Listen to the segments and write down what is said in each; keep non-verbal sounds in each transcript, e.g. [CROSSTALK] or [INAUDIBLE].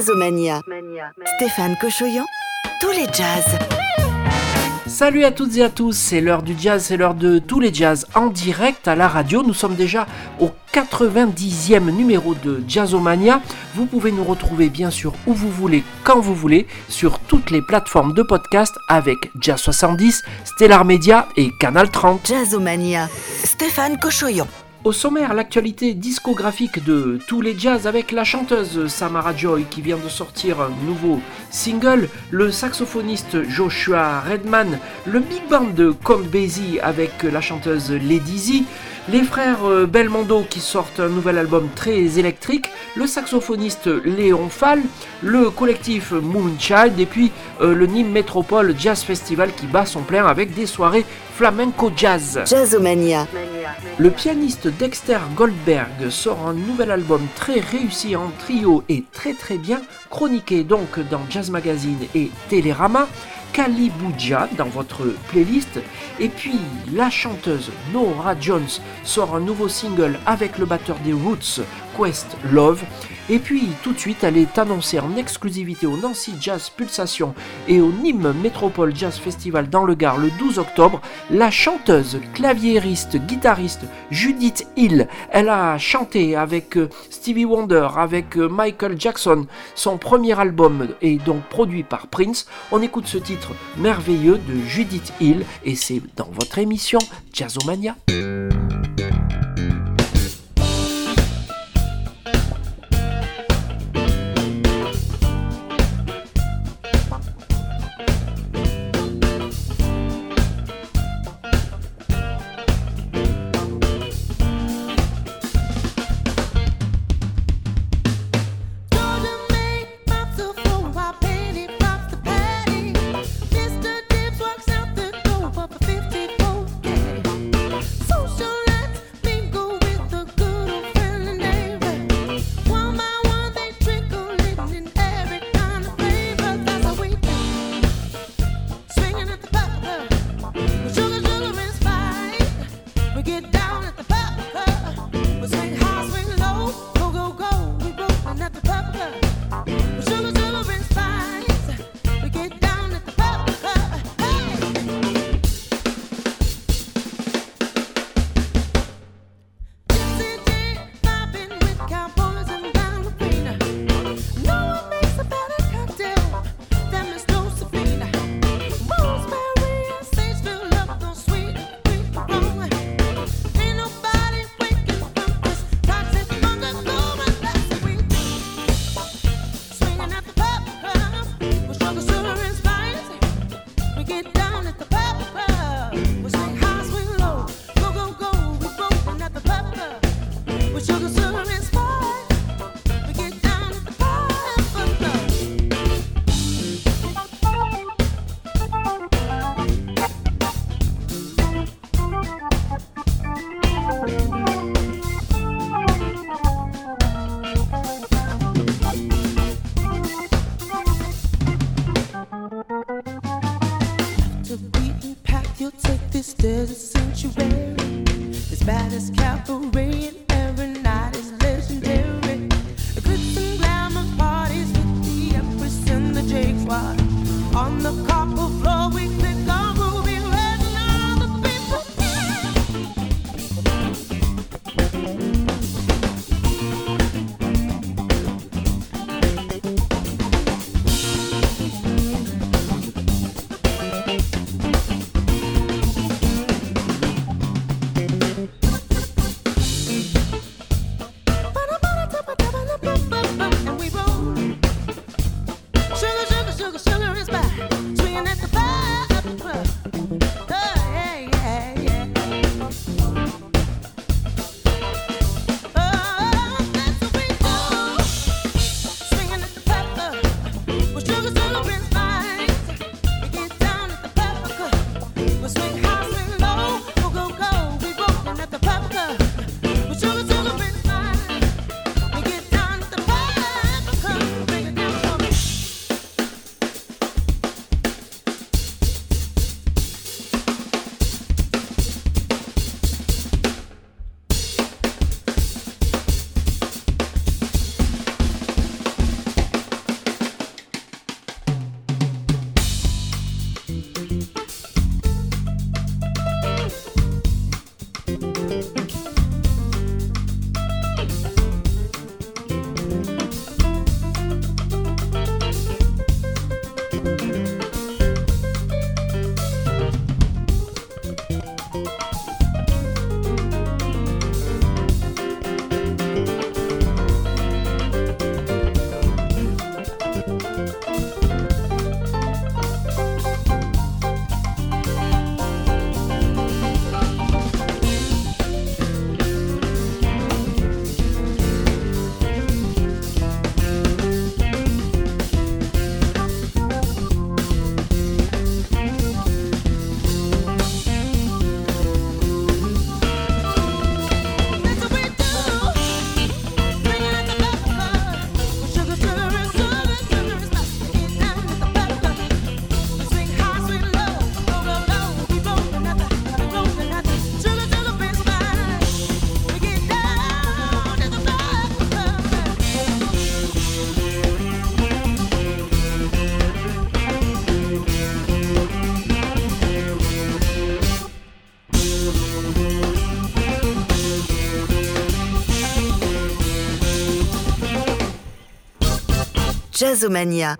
Jazzomania. Stéphane Cochoyan, tous les jazz. Salut à toutes et à tous, c'est l'heure du jazz, c'est l'heure de tous les jazz en direct à la radio. Nous sommes déjà au 90e numéro de Jazzomania. Vous pouvez nous retrouver bien sûr où vous voulez, quand vous voulez, sur toutes les plateformes de podcast avec Jazz 70, Stellar Media et Canal 30. Jazzomania. Stéphane Cochoyan. Au sommaire, l'actualité discographique de tous les jazz avec la chanteuse Samara Joy qui vient de sortir un nouveau single, le saxophoniste Joshua Redman, le big band de Count Basie avec la chanteuse Lady Z, les frères euh, Belmondo qui sortent un nouvel album très électrique, le saxophoniste Léon Fall, le collectif Moonchild et puis euh, le Nîmes Métropole Jazz Festival qui bat son plein avec des soirées flamenco jazz. Jazzomania. Le pianiste Dexter Goldberg sort un nouvel album très réussi en trio et très très bien chroniqué donc dans Jazz Magazine et Télérama. Kali Bouja dans votre playlist. Et puis la chanteuse Nora Jones sort un nouveau single avec le batteur des Roots, Quest Love. Et puis tout de suite, elle est annoncée en exclusivité au Nancy Jazz Pulsation et au Nîmes Métropole Jazz Festival dans le Gard le 12 octobre. La chanteuse, claviériste, guitariste Judith Hill, elle a chanté avec euh, Stevie Wonder, avec euh, Michael Jackson. Son premier album est donc produit par Prince. On écoute ce titre merveilleux de Judith Hill et c'est dans votre émission Jazzomania. The beaten path you'll take this desert sanctuary, as bad as cabaret. Jazzomania.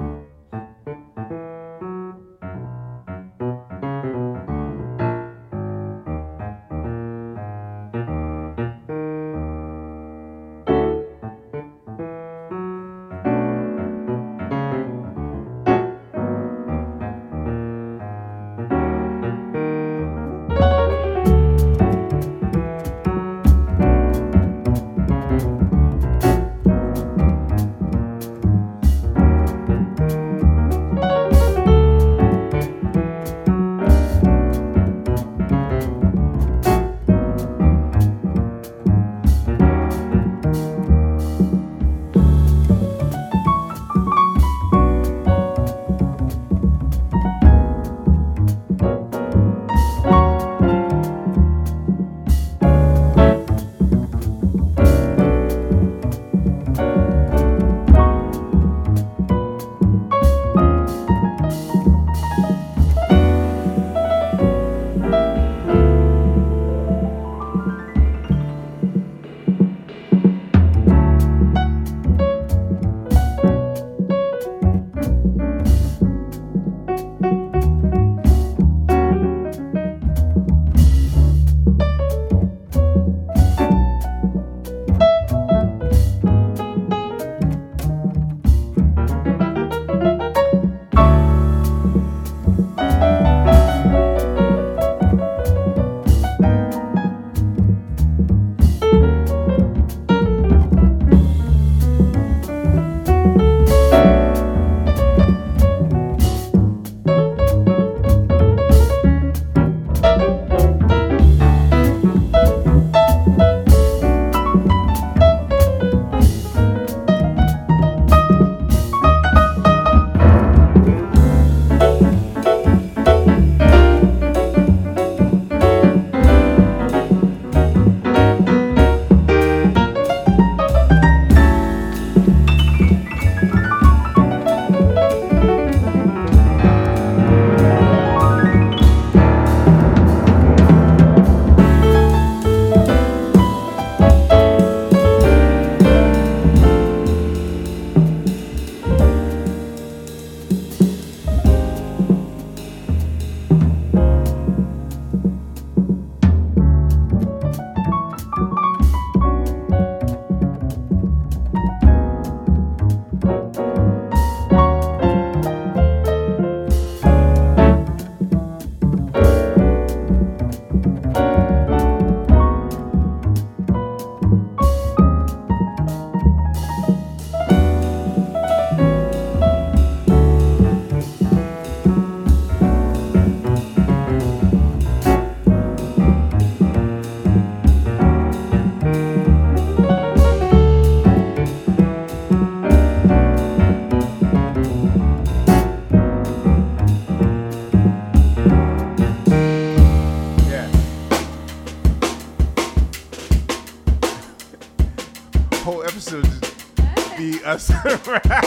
[LAUGHS] right.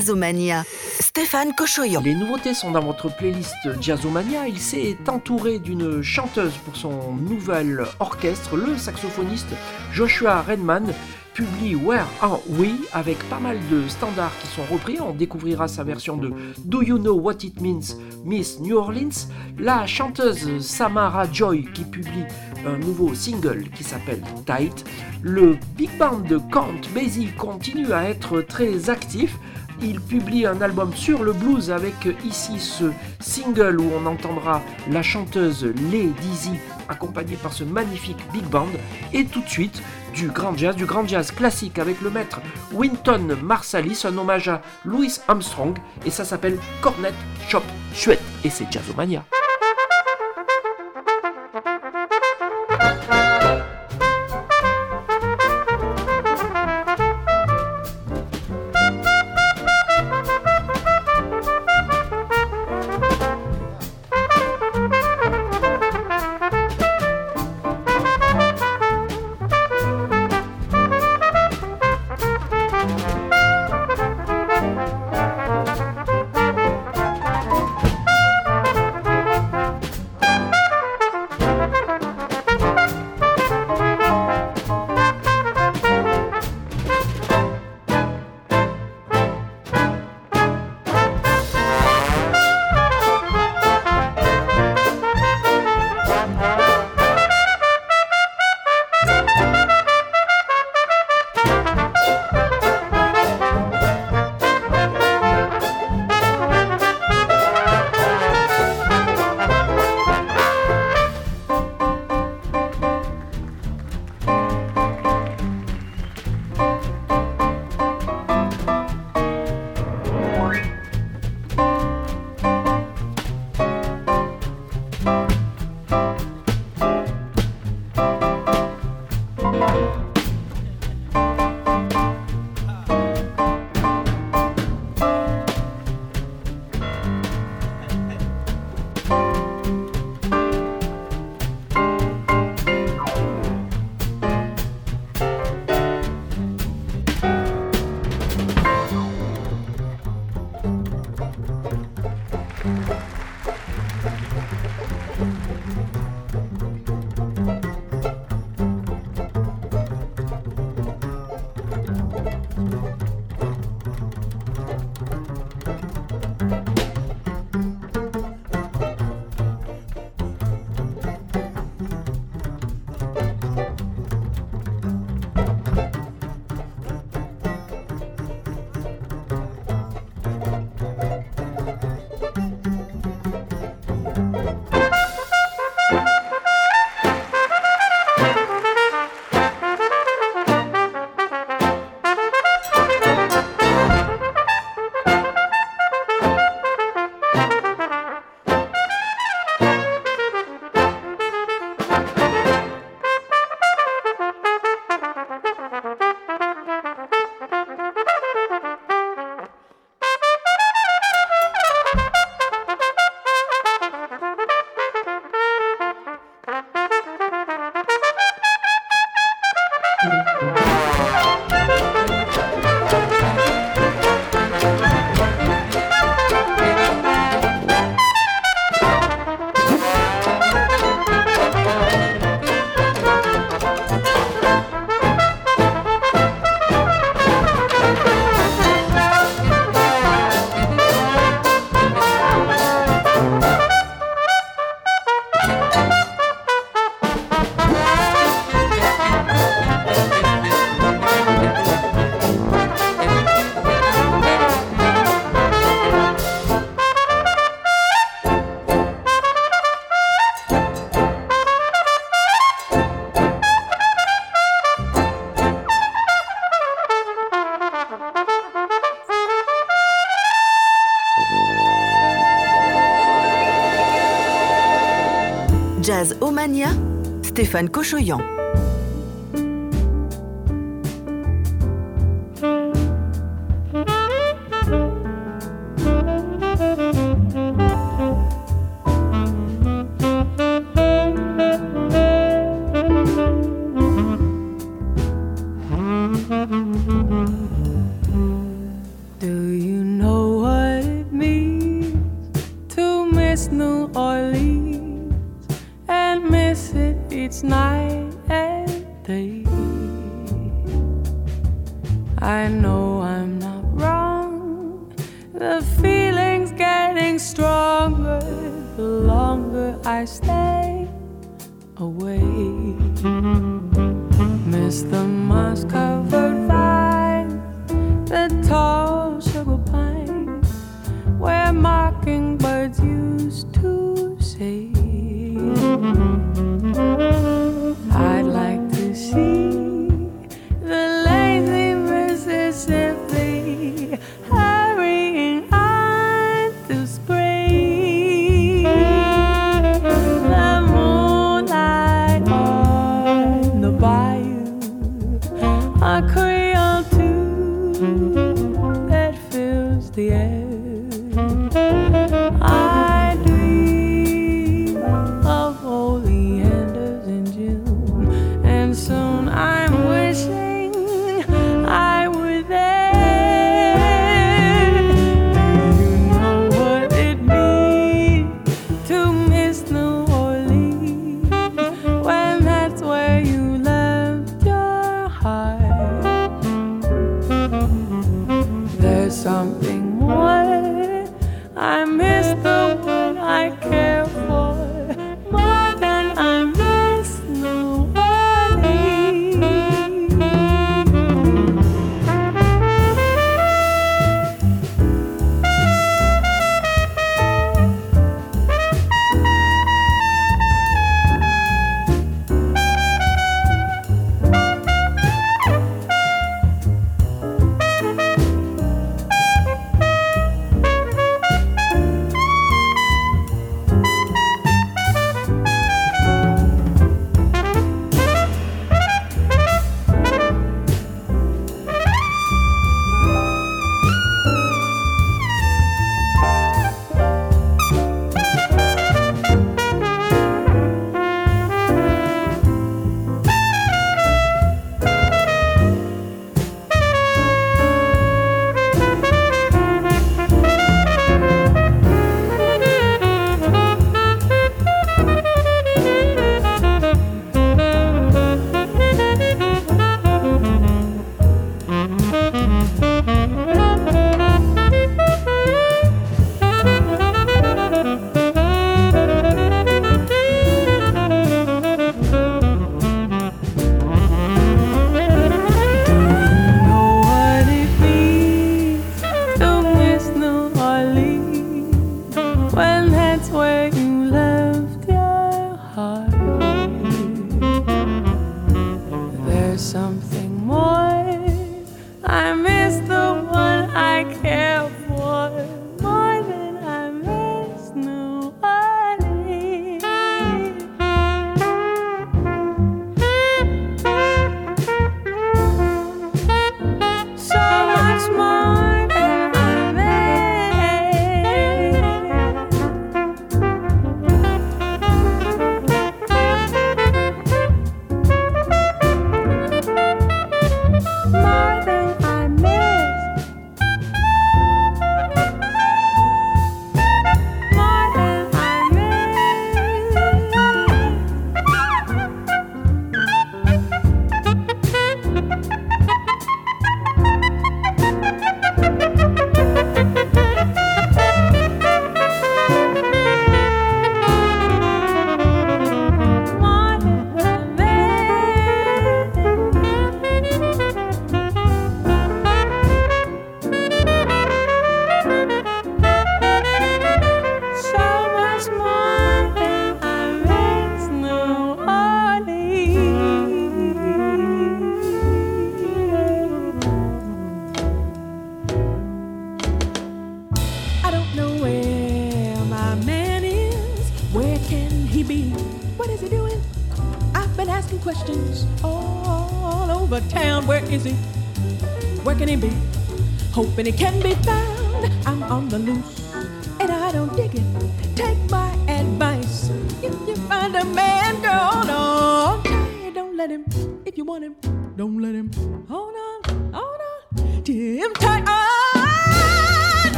Jazzomania, Stéphane Cochoyon. Les nouveautés sont dans votre playlist Jazzomania. Il s'est entouré d'une chanteuse pour son nouvel orchestre, le saxophoniste Joshua Redman publie Where Are We avec pas mal de standards qui sont repris. On découvrira sa version de Do You Know What It Means Miss New Orleans. La chanteuse Samara Joy qui publie un nouveau single qui s'appelle Tight. Le big band de Count Basie continue à être très actif. Il publie un album sur le blues avec ici ce single où on entendra la chanteuse Lady Dizzy accompagnée par ce magnifique big band. Et tout de suite, du grand jazz, du grand jazz classique avec le maître Winton Marsalis, un hommage à Louis Armstrong. Et ça s'appelle Cornet Shop Chouette. Et c'est Jazzomania. Stéphane Cochoyan.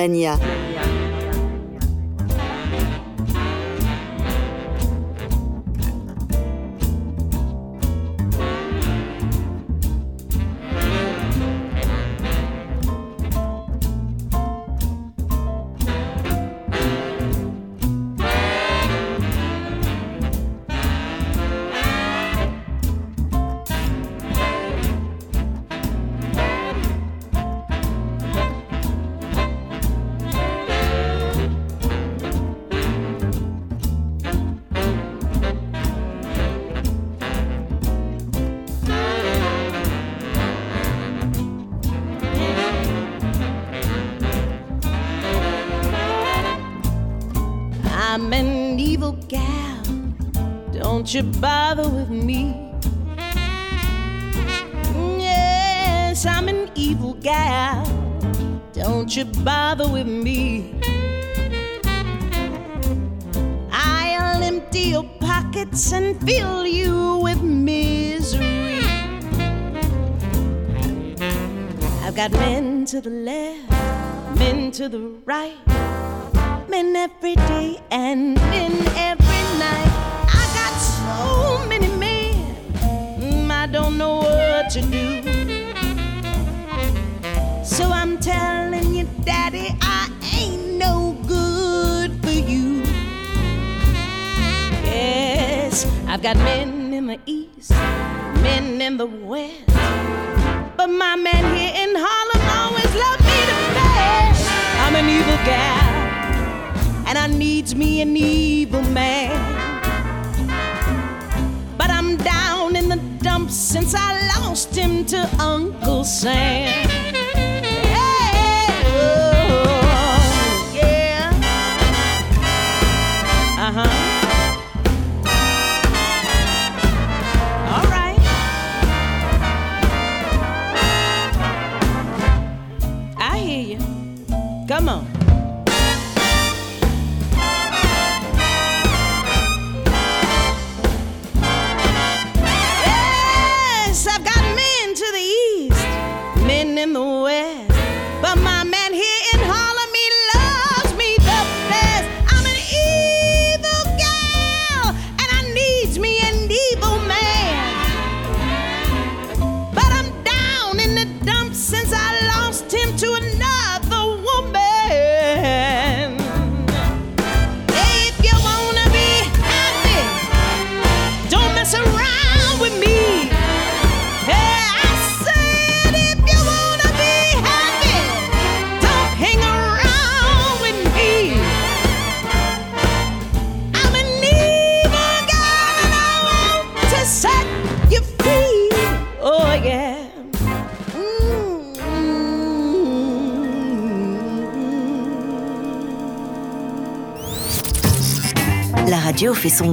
Mania. to the right. In every day and in every night. I got so many men, mm, I don't know what to do. So I'm telling you, Daddy, I ain't no good for you. Yes, I've got men in the east, men in the west, but my man here in Harlem gal, and I needs me an evil man. But I'm down in the dumps since I lost him to Uncle Sam.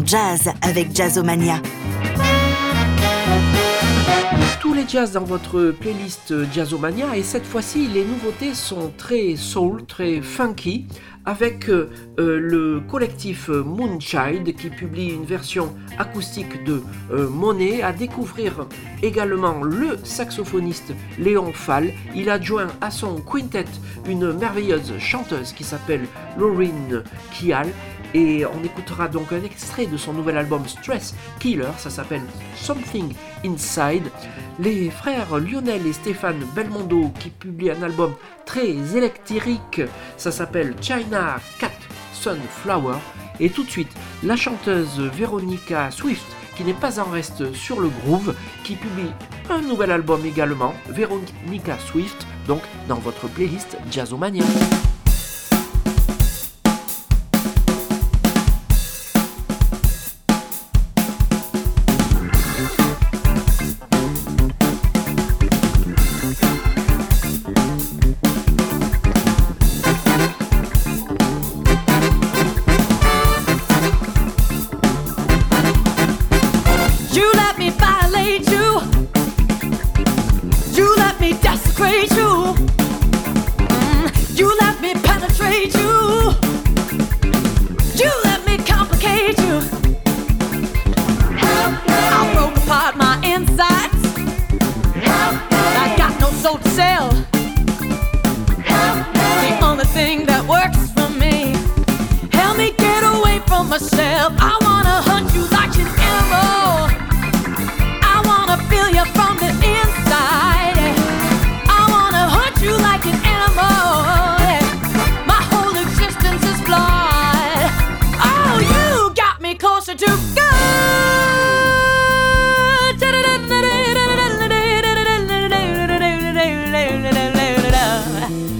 jazz avec Jazzomania. Tous les jazz dans votre playlist Jazzomania et cette fois-ci les nouveautés sont très soul, très funky avec euh, euh, le collectif Moonchild qui publie une version acoustique de euh, Monet à découvrir également le saxophoniste Léon Fall. Il a joint à son quintet une merveilleuse chanteuse qui s'appelle Laurine Kial et on écoutera donc un extrait de son nouvel album Stress Killer, ça s'appelle Something Inside. Les frères Lionel et Stéphane Belmondo qui publient un album très électrique, ça s'appelle China Cat Sunflower. Et tout de suite, la chanteuse Veronica Swift qui n'est pas en reste sur le groove, qui publie un nouvel album également, Veronica Swift, donc dans votre playlist Jazzomania.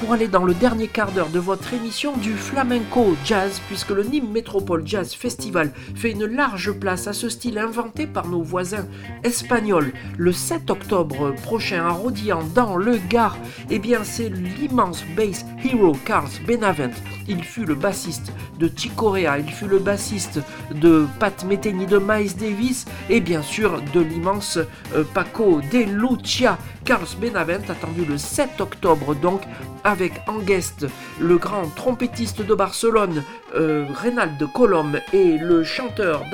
Pour aller dans le dernier quart d'heure de votre émission du flamenco jazz, puisque le Nîmes Métropole Jazz Festival fait une large place à ce style inventé par nos voisins espagnols. Le 7 octobre prochain à Rodian, dans le Gard, eh bien c'est l'immense bass hero Carl Benavent. Il fut le bassiste de Chicorea, il fut le bassiste de Pat Metheny, de Miles Davis et bien sûr de l'immense euh, Paco de Lucia. Carlos Benavent attendu le 7 octobre donc avec en guest le grand trompettiste de Barcelone euh, Reynald Colom et le chanteur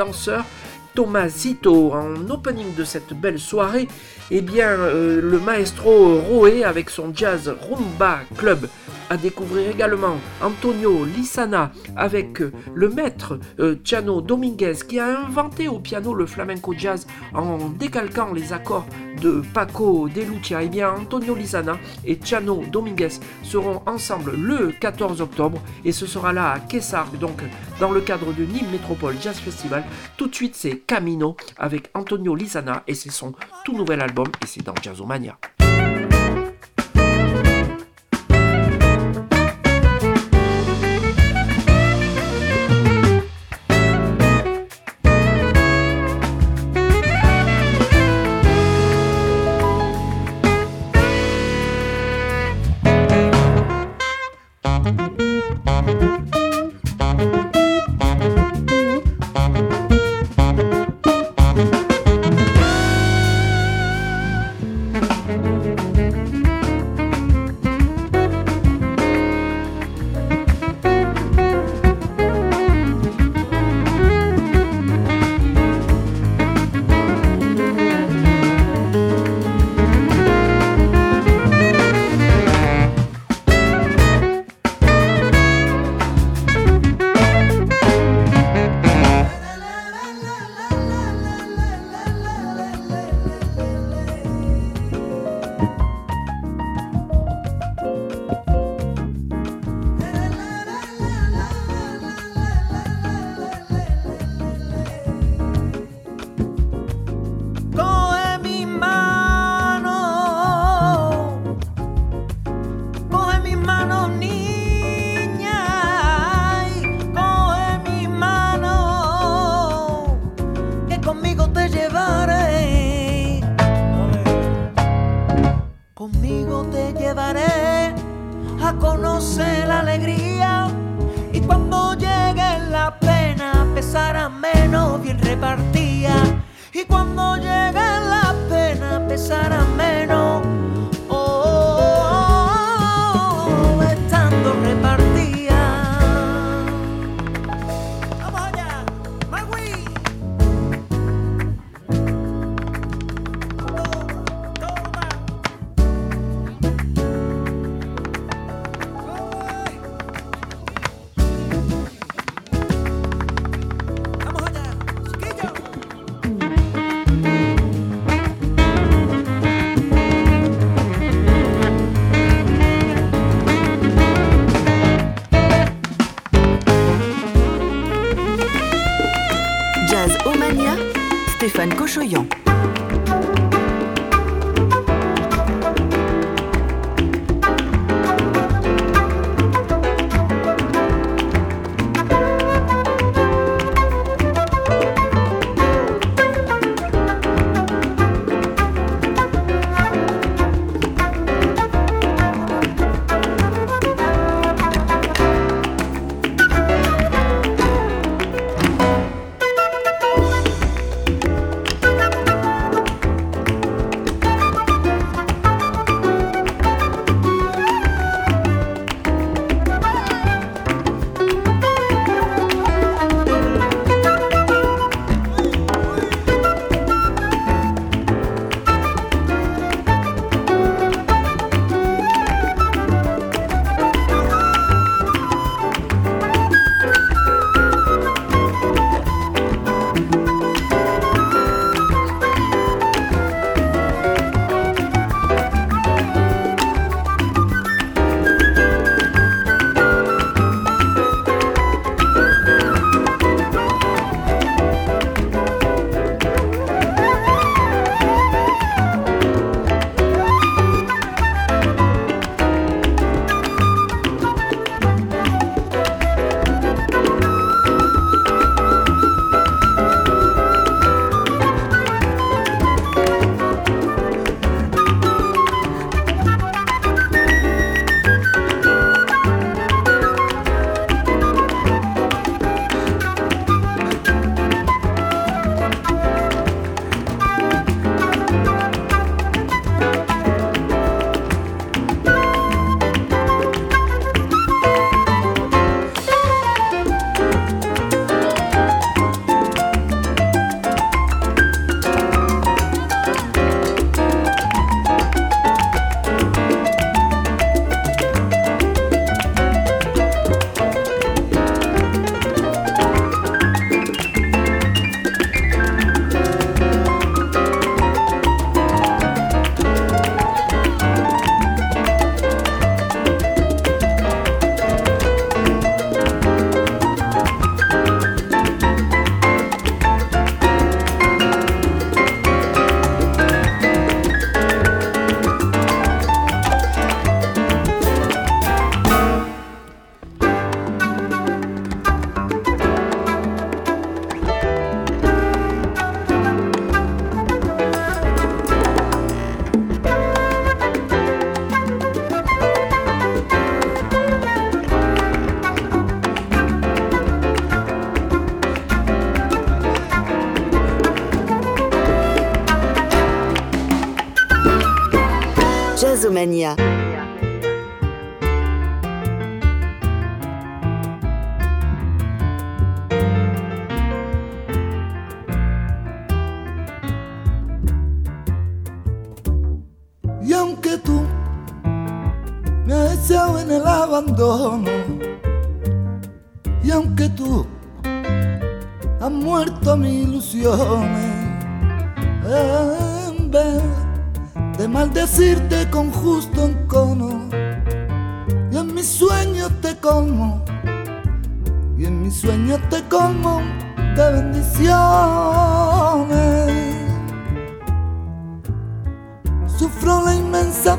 Zito en opening de cette belle soirée eh bien euh, le maestro Roé avec son jazz rumba club à découvrir également Antonio Lissana avec euh, le maître euh, Dominguez qui a inventé au piano le flamenco jazz en décalquant les accords de Paco de Lucia. Et bien Antonio Lissana et Chano Dominguez seront ensemble le 14 octobre et ce sera là à Kessargues, donc dans le cadre du Nîmes Métropole Jazz Festival. Tout de suite c'est Camino avec Antonio Lissana et c'est son tout nouvel album et c'est dans Jazzomania. Stéphane Cochoyan. Jazzomania.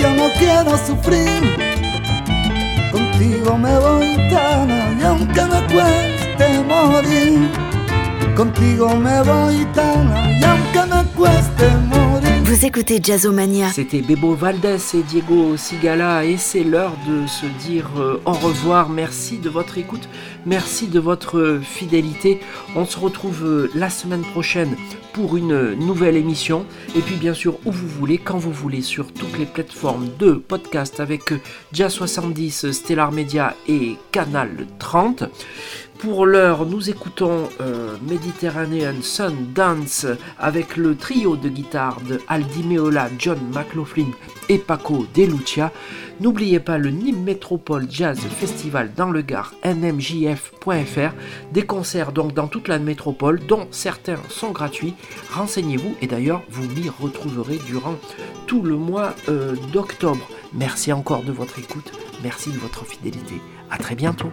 Yo no quiero sufrir. Contigo me voy tan y aunque me cueste morir, contigo me voy tan y aunque me cueste morir. Vous écoutez Jazzomania. C'était Bebo Valdés et Diego Sigala et c'est l'heure de se dire euh, au revoir. Merci de votre écoute, merci de votre fidélité. On se retrouve euh, la semaine prochaine pour une nouvelle émission et puis bien sûr où vous voulez, quand vous voulez sur toutes les plateformes de podcast avec euh, Jazz 70, Stellar Media et Canal 30. Pour l'heure, nous écoutons euh, Mediterranean Sun Dance avec le trio de guitare de Aldi Meola, John McLaughlin et Paco De Lucia. N'oubliez pas le Nîmes Métropole Jazz Festival dans le Gard, nmjf.fr. Des concerts donc dans toute la métropole, dont certains sont gratuits. Renseignez-vous et d'ailleurs vous m'y retrouverez durant tout le mois euh, d'octobre. Merci encore de votre écoute, merci de votre fidélité. À très bientôt.